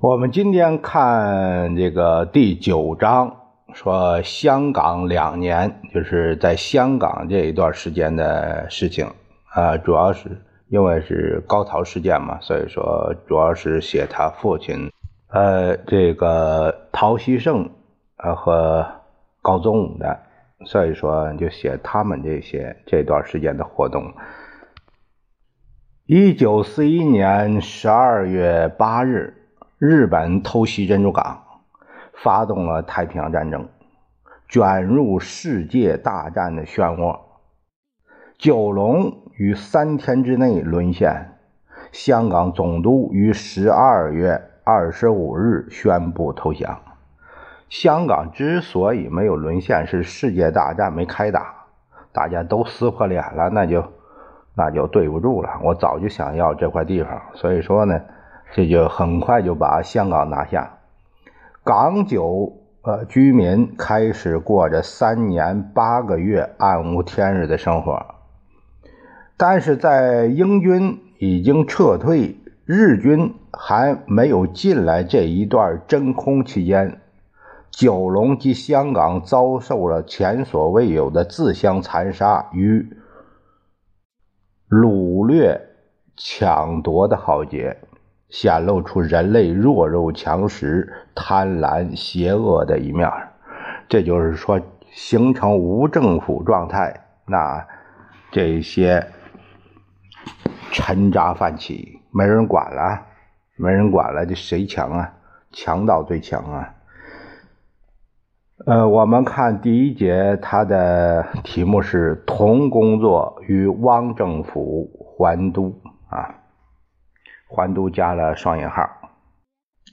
我们今天看这个第九章，说香港两年，就是在香港这一段时间的事情啊，主要是因为是高陶事件嘛，所以说主要是写他父亲，呃，这个陶希圣呃和高宗武的，所以说就写他们这些这段时间的活动。一九四一年十二月八日。日本偷袭珍珠港，发动了太平洋战争，卷入世界大战的漩涡。九龙于三天之内沦陷。香港总督于十二月二十五日宣布投降。香港之所以没有沦陷，是世界大战没开打，大家都撕破脸了，那就那就对不住了。我早就想要这块地方，所以说呢。这就很快就把香港拿下，港九呃居民开始过着三年八个月暗无天日的生活。但是在英军已经撤退，日军还没有进来这一段真空期间，九龙及香港遭受了前所未有的自相残杀与掳掠、抢夺的浩劫。显露出人类弱肉强食、贪婪邪恶的一面这就是说，形成无政府状态，那这些沉渣泛起，没人管了，没人管了，这谁强啊？强盗最强啊！呃，我们看第一节，它的题目是“同工作与汪政府还都”啊。还都加了双引号，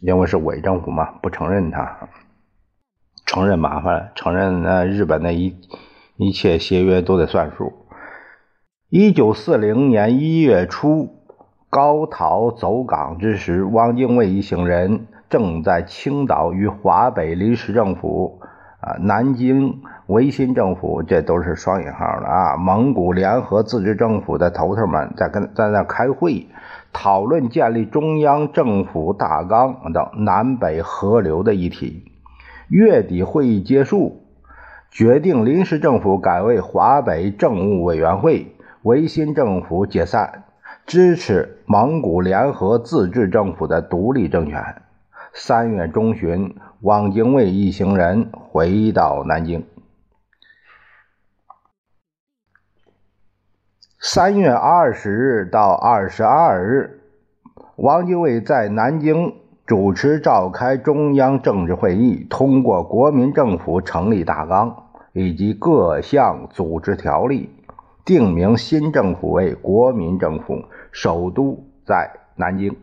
因为是伪政府嘛，不承认他，承认麻烦，承认呃日本的一一切协约都得算数。一九四零年一月初，高陶走港之时，汪精卫一行人正在青岛与华北临时政府、啊南京维新政府，这都是双引号的啊，蒙古联合自治政府的头头们在跟在那开会。讨论建立中央政府大纲等南北合流的议题。月底会议结束，决定临时政府改为华北政务委员会，维新政府解散，支持蒙古联合自治政府的独立政权。三月中旬，汪精卫一行人回到南京。三月二十日到二十二日，汪精卫在南京主持召开中央政治会议，通过国民政府成立大纲以及各项组织条例，定名新政府为国民政府，首都在南京，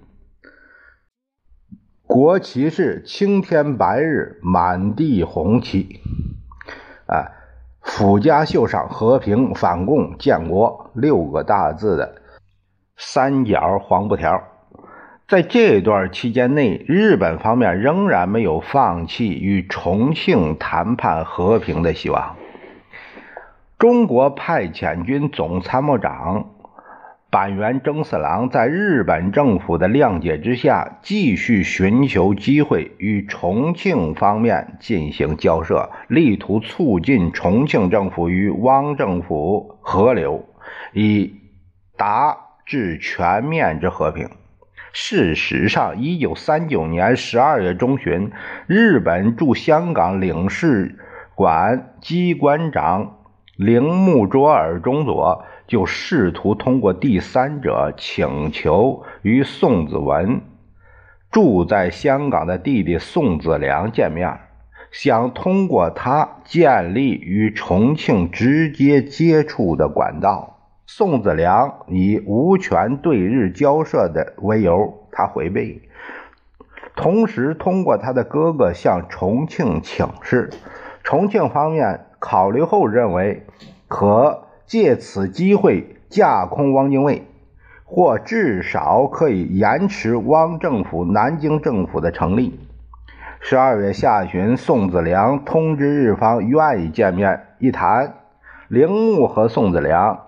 国旗是青天白日满地红旗，啊。府家秀上“和平、反共、建国”六个大字的三角黄布条。在这段期间内，日本方面仍然没有放弃与重庆谈判和平的希望。中国派遣军总参谋长。板垣征四郎在日本政府的谅解之下，继续寻求机会与重庆方面进行交涉，力图促进重庆政府与汪政府合流，以达至全面之和平。事实上，一九三九年十二月中旬，日本驻香港领事馆机关长铃木卓尔中佐。就试图通过第三者请求与宋子文住在香港的弟弟宋子良见面，想通过他建立与重庆直接接触的管道。宋子良以无权对日交涉的为由，他回避，同时通过他的哥哥向重庆请示。重庆方面考虑后认为，可借此机会架空汪精卫，或至少可以延迟汪政府南京政府的成立。十二月下旬，宋子良通知日方愿意见面一谈。铃木和宋子良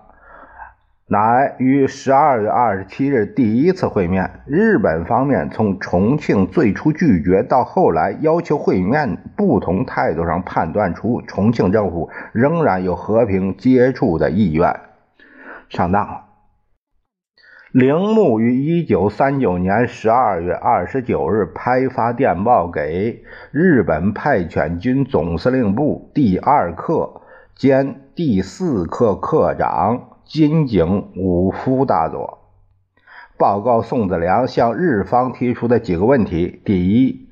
乃于十二月二十七日第一次会面。日本方面从重庆最初拒绝到后来要求会面，不同态度上判断出重庆政府仍然有和平接触的意愿。上当了。铃木于一九三九年十二月二十九日拍发电报给日本派遣军总司令部第二课兼第四课课长金井武夫大佐，报告宋子良向日方提出的几个问题：第一，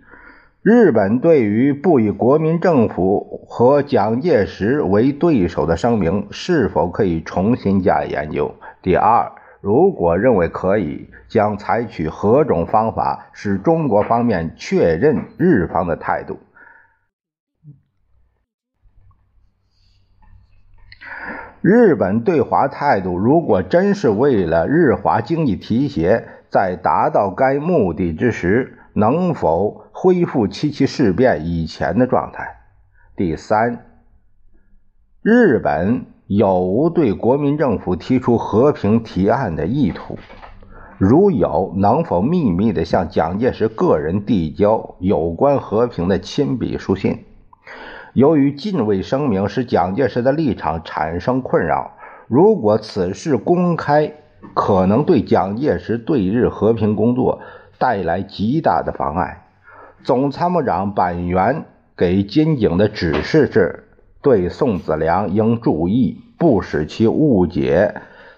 日本对于不以国民政府和蒋介石为对手的声明是否可以重新加以研究？第二。如果认为可以，将采取何种方法使中国方面确认日方的态度？日本对华态度如果真是为了日华经济提携，在达到该目的之时，能否恢复七七事变以前的状态？第三，日本。有无对国民政府提出和平提案的意图？如有，能否秘密地向蒋介石个人递交有关和平的亲笔书信？由于禁卫声明使蒋介石的立场产生困扰，如果此事公开，可能对蒋介石对日和平工作带来极大的妨碍。总参谋长板垣给金井的指示是。对宋子良应注意，不使其误解，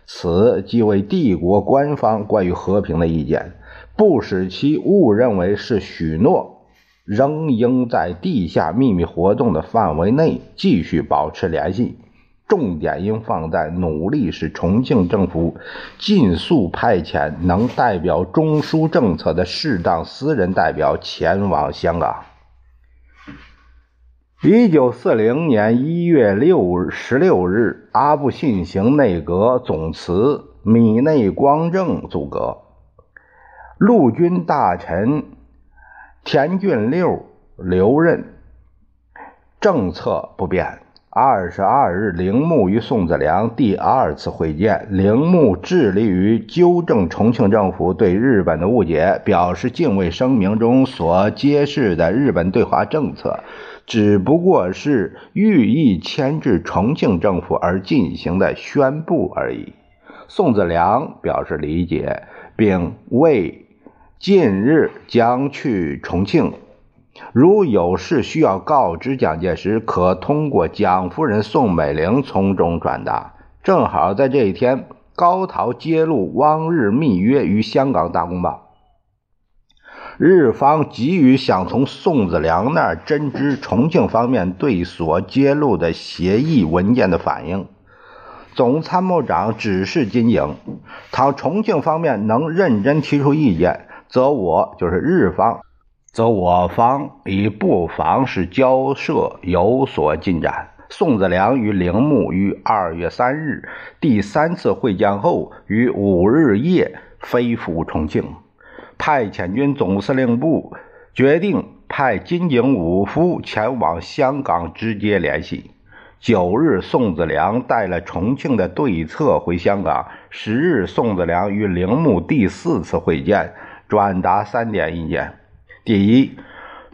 此即为帝国官方关于和平的意见，不使其误认为是许诺，仍应在地下秘密活动的范围内继续保持联系。重点应放在努力使重庆政府尽速派遣能代表中枢政策的适当私人代表前往香港。一九四零年一月六十六日，阿部信行内阁总辞，米内光正组阁。陆军大臣田俊六留任，政策不变。二十二日，铃木与宋子良第二次会见，铃木致力于纠正重庆政府对日本的误解，表示敬畏声明中所揭示的日本对华政策。只不过是寓意牵制重庆政府而进行的宣布而已。宋子良表示理解，并为近日将去重庆，如有事需要告知蒋介石，可通过蒋夫人宋美龄从中转达。正好在这一天，高陶揭露汪日密约于香港大公报。日方急于想从宋子良那儿真知重庆方面对所揭露的协议文件的反应。总参谋长指示金井，倘重庆方面能认真提出意见，则我就是日方，则我方已不妨使交涉有所进展。宋子良与铃木于二月三日第三次会见后，于五日夜飞赴重庆。派遣军总司令部决定派金井武夫前往香港直接联系。九日，宋子良带了重庆的对策回香港。十日，宋子良与铃木第四次会见，转达三点意见：第一，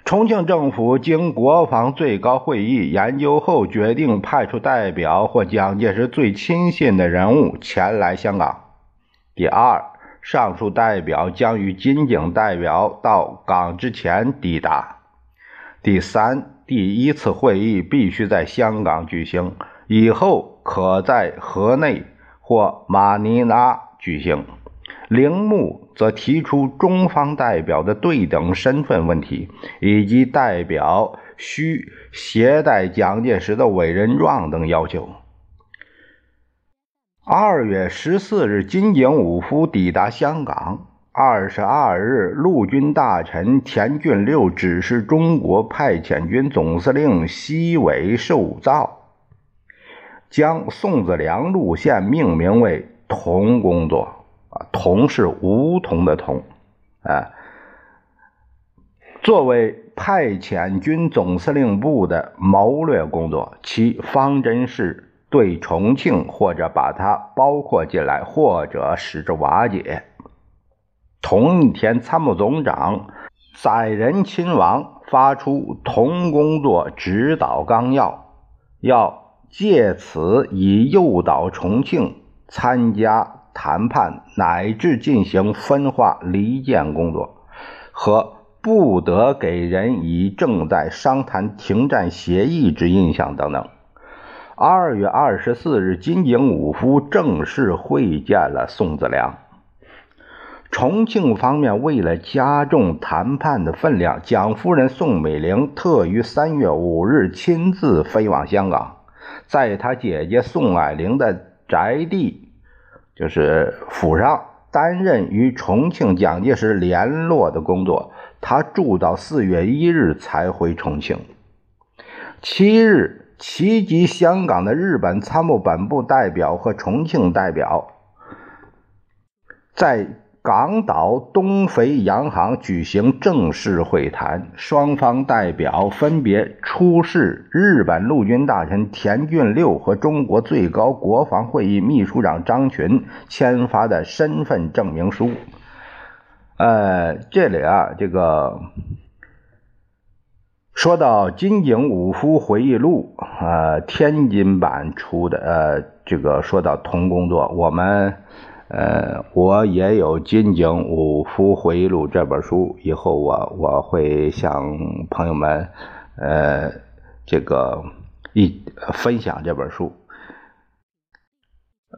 重庆政府经国防最高会议研究后，决定派出代表或蒋介石最亲信的人物前来香港；第二。上述代表将于金井代表到港之前抵达。第三，第一次会议必须在香港举行，以后可在河内或马尼拉举行。铃木则提出中方代表的对等身份问题，以及代表需携带蒋介石的委任状等要求。二月十四日，金井武夫抵达香港。二十二日，陆军大臣田俊六指示中国派遣军总司令西尾寿造，将宋子良路线命名为“同工作”。啊，“同”是梧桐的“桐”，啊，作为派遣军总司令部的谋略工作，其方针是对重庆或者把它包括进来，或者使之瓦解。同一天，参谋总长载人亲王发出同工作指导纲要，要借此以诱导重庆参加谈判，乃至进行分化离间工作，和不得给人以正在商谈停战协议之印象等等。二月二十四日，金井武夫正式会见了宋子良。重庆方面为了加重谈判的分量，蒋夫人宋美龄特于三月五日亲自飞往香港，在她姐姐宋霭龄的宅地，就是府上担任与重庆蒋介石联络的工作。他住到四月一日才回重庆。七日，齐集香港的日本参谋本部代表和重庆代表在。港岛东肥洋行举行正式会谈，双方代表分别出示日本陆军大臣田俊六和中国最高国防会议秘书长张群签发的身份证明书。呃，这里啊，这个说到金井武夫回忆录，呃，天津版出的，呃，这个说到同工作，我们。呃，我也有《金井武夫回忆录》这本书，以后我我会向朋友们，呃，这个一分享这本书。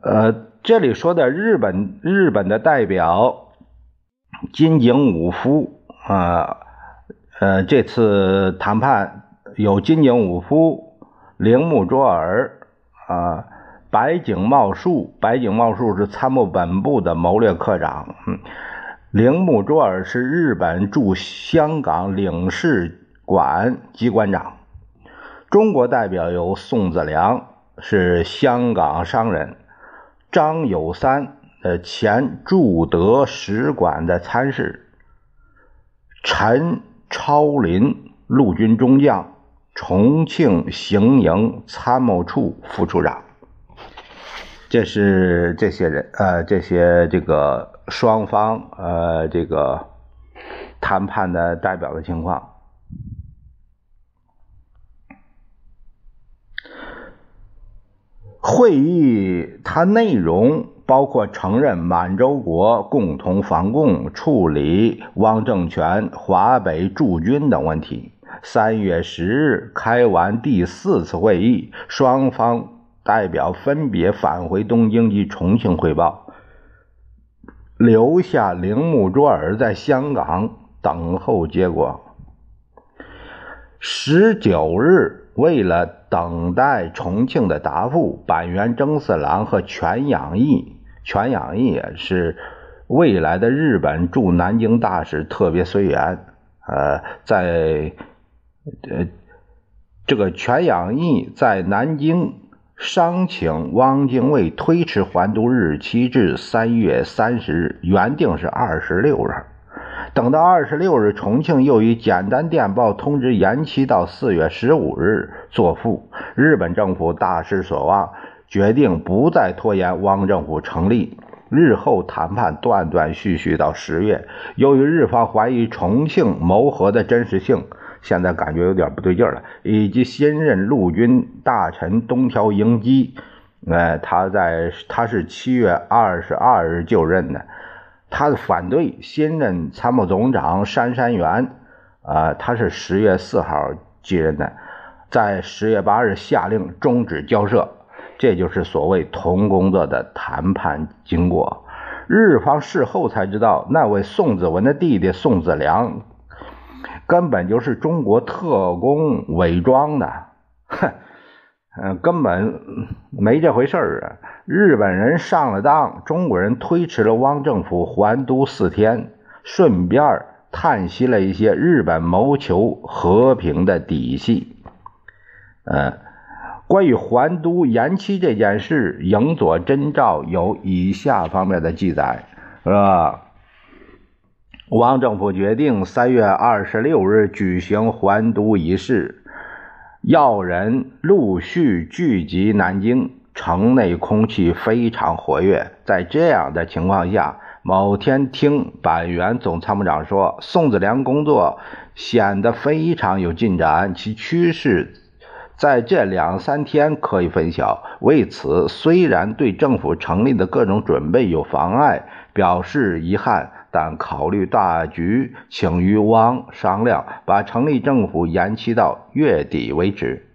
呃，这里说的日本日本的代表金井武夫啊，呃，这次谈判有金井武夫、铃木卓尔啊。白井茂树，白井茂树是参谋本部的谋略科长。嗯，铃木卓尔是日本驻香港领事馆机关长。中国代表有宋子良，是香港商人；张友三，呃，前驻德使馆的参事；陈超林，陆军中将，重庆行营参谋处副处长。这是这些人，呃，这些这个双方，呃，这个谈判的代表的情况。会议它内容包括承认满洲国共同防共、处理汪政权华北驻军等问题。三月十日开完第四次会议，双方。代表分别返回东京及重庆汇报，留下铃木卓尔在香港等候结果。十九日，为了等待重庆的答复，板垣征四郎和全养义，全养义是未来的日本驻南京大使，特别随员。呃，在呃，这个全养义在南京。商请汪精卫推迟还都日期至三月三十日，原定是二十六日。等到二十六日，重庆又以简单电报通知延期到四月十五日作复。日本政府大失所望，决定不再拖延汪政府成立。日后谈判断断续续到十月。由于日方怀疑重庆谋和的真实性。现在感觉有点不对劲了，以及新任陆军大臣东条英机，呃，他在他是七月二十二日就任的，他反对新任参谋总长杉山元，啊，他是十月四号继任的，在十月八日下令终止交涉，这就是所谓同工作的谈判经过。日方事后才知道，那位宋子文的弟弟宋子良。根本就是中国特工伪装的，哼！嗯，根本没这回事儿啊！日本人上了当，中国人推迟了汪政府还都四天，顺便叹息了一些日本谋求和平的底细。嗯，关于还都延期这件事，影佐真照有以下方面的记载，是吧？汪政府决定三月二十六日举行还都仪式。要人陆续聚集南京城内，空气非常活跃。在这样的情况下，某天听板垣总参谋长说，宋子良工作显得非常有进展，其趋势在这两三天可以分晓。为此，虽然对政府成立的各种准备有妨碍，表示遗憾。但考虑大局，请与汪商量，把成立政府延期到月底为止。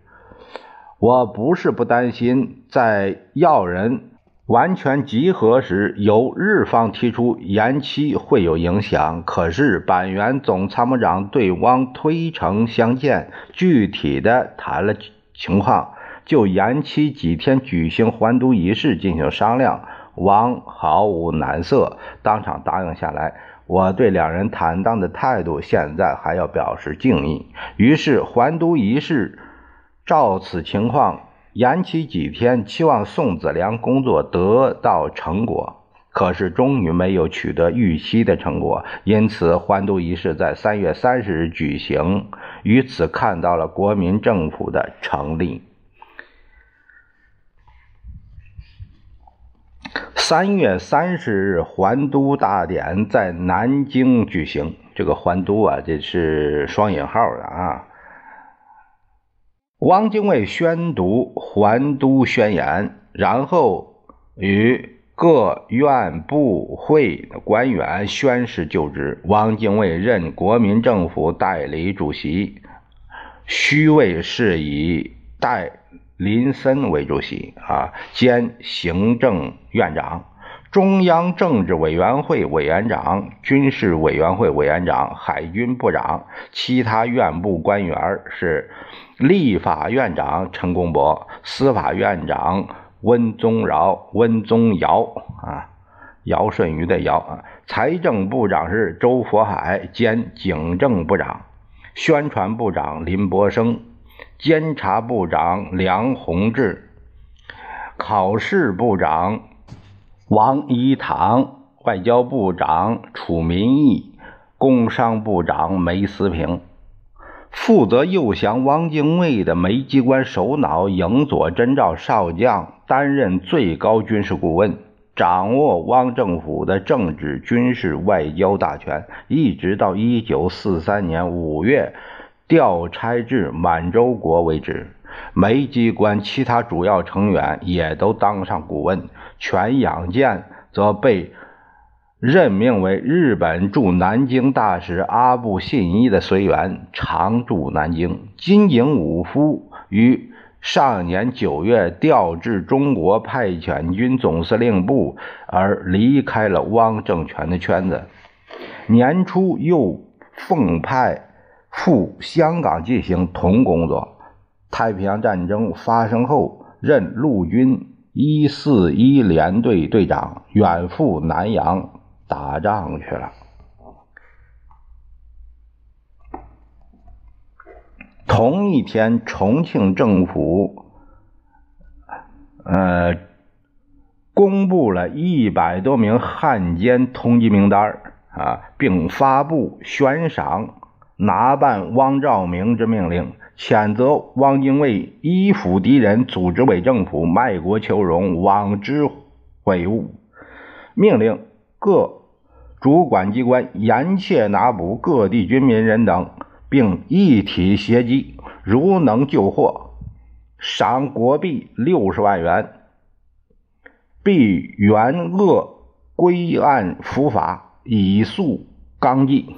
我不是不担心，在要人完全集合时，由日方提出延期会有影响。可是板垣总参谋长对汪推诚相见，具体的谈了情况，就延期几天举行还都仪式进行商量。王毫无难色，当场答应下来。我对两人坦荡的态度，现在还要表示敬意。于是还都仪式照此情况延期几天，期望宋子良工作得到成果。可是终于没有取得预期的成果，因此还都仪式在三月三十日举行，于此看到了国民政府的成立。三月三十日，还都大典在南京举行。这个还都啊，这是双引号的啊。汪精卫宣读还都宣言，然后与各院部会的官员宣誓就职。汪精卫任国民政府代理主席，虚位是以代。林森为主席啊，兼行政院长、中央政治委员会委员长、军事委员会委员长、海军部长。其他院部官员是立法院长陈公博、司法院长温宗尧、温宗尧啊，尧舜禹的尧啊。财政部长是周佛海，兼警政部长、宣传部长林伯生。监察部长梁鸿志，考试部长王一堂，外交部长楚民义，工商部长梅思平，负责诱降汪精卫的煤机关首脑影佐真照少将担任最高军事顾问，掌握汪政府的政治、军事、外交大权，一直到一九四三年五月。调差至满洲国为止，煤机关其他主要成员也都当上顾问。全养健则被任命为日本驻南京大使阿部信一的随员，常驻南京。金井武夫于上年九月调至中国派遣军总司令部，而离开了汪政权的圈子。年初又奉派。赴香港进行同工作。太平洋战争发生后，任陆军一四一联队队长，远赴南洋打仗去了。同一天，重庆政府呃公布了一百多名汉奸通缉名单啊，并发布悬赏。拿办汪兆铭之命令，谴责汪精卫依附敌人，组织伪政府，卖国求荣，枉之悔悟。命令各主管机关严切拿捕各地军民人等，并一体协击，如能救获，赏国币六十万元，必原恶归案伏法，以肃纲纪。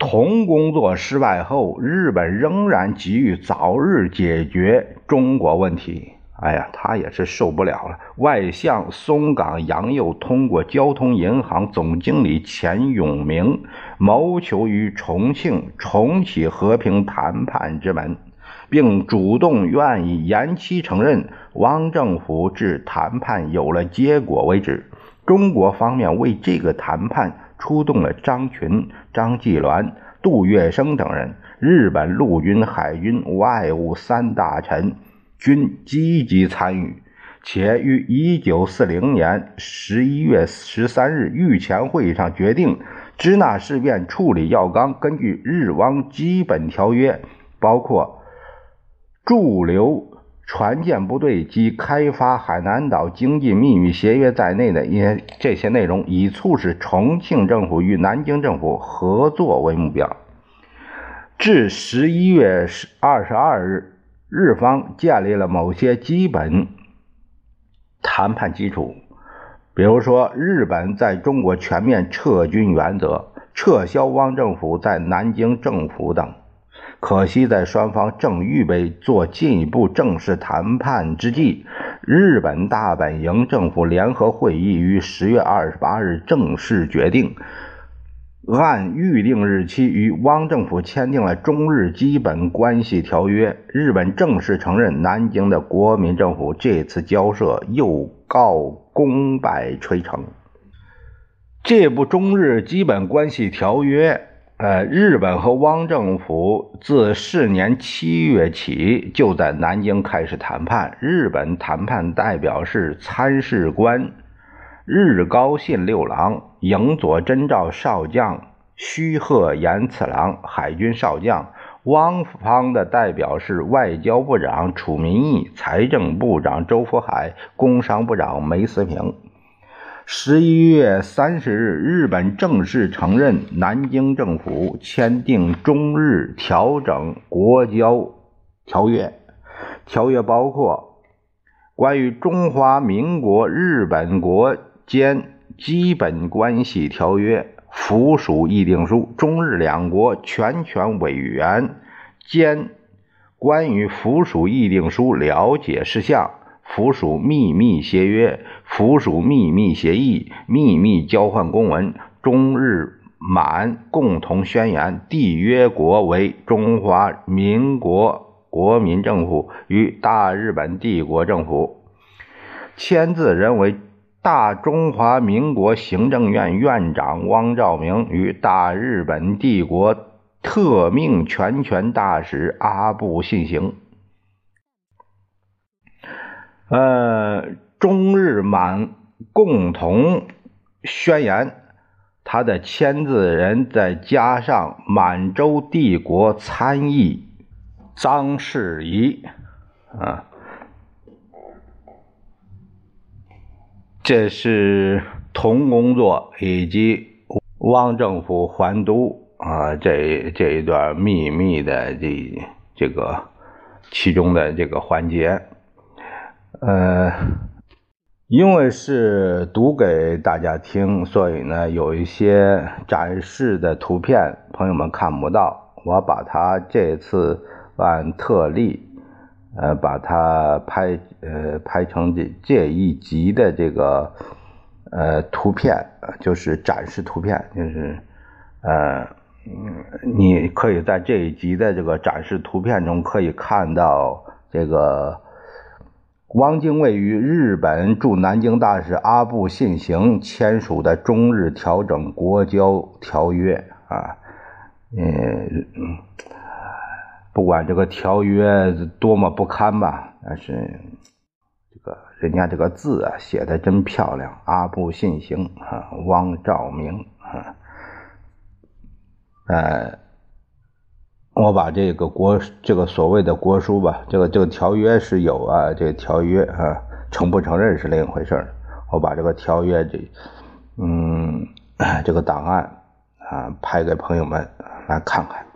同工作失败后，日本仍然急于早日解决中国问题。哎呀，他也是受不了了。外相松冈洋右通过交通银行总经理钱永明，谋求于重庆重启和平谈判之门，并主动愿意延期承认汪政府至谈判有了结果为止。中国方面为这个谈判出动了张群、张继鸾、杜月笙等人，日本陆军、海军、外务三大臣均积极参与。且于一九四零年十一月十三日御前会议上决定，支那事变处理要纲根据日汪基本条约，包括驻留船舰部队及开发海南岛经济秘密协约在内的一些这些内容，以促使重庆政府与南京政府合作为目标。至十一月二十二日，日方建立了某些基本。谈判基础，比如说日本在中国全面撤军原则、撤销汪政府在南京政府等。可惜，在双方正预备做进一步正式谈判之际，日本大本营政府联合会议于十月二十八日正式决定。按预定日期与汪政府签订了中日基本关系条约，日本正式承认南京的国民政府。这次交涉又告功败垂成。这部中日基本关系条约，呃，日本和汪政府自是年七月起就在南京开始谈判。日本谈判代表是参事官。日高信六郎、影佐真照少将、须贺延次郎海军少将，汪方的代表是外交部长楚民义、财政部长周福海、工商部长梅思平。十一月三十日，日本正式承认南京政府签订中日调整国交条约，条约包括关于中华民国日本国。间基本关系条约附属议定书，中日两国全权委员间关于附属议定书了解事项、附属秘密协约、附属秘密协议、秘密交换公文、中日满共同宣言，缔约国为中华民国国民政府与大日本帝国政府，签字人为。大中华民国行政院院长汪兆铭与大日本帝国特命全权大使阿部信行，呃，中日满共同宣言，他的签字人再加上满洲帝国参议张世仪，啊。这是同工作以及汪政府还都啊，这这一段秘密的这这个其中的这个环节，呃，因为是读给大家听，所以呢有一些展示的图片朋友们看不到，我把它这次按特例。呃，把它拍呃拍成这这一集的这个呃图片，就是展示图片，就是呃，你可以在这一集的这个展示图片中可以看到这个汪精卫与日本驻南京大使阿部信行签署的中日调整国交条约啊，嗯。不管这个条约多么不堪吧，但是这个人家这个字啊写的真漂亮。阿部信行啊，汪兆铭啊，呃，我把这个国这个所谓的国书吧，这个这个条约是有啊，这个条约啊，承不承认是另一回事我把这个条约这嗯 这个档案啊拍给朋友们来看看。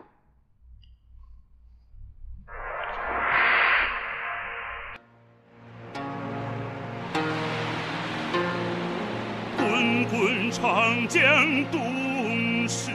滚滚长江东逝。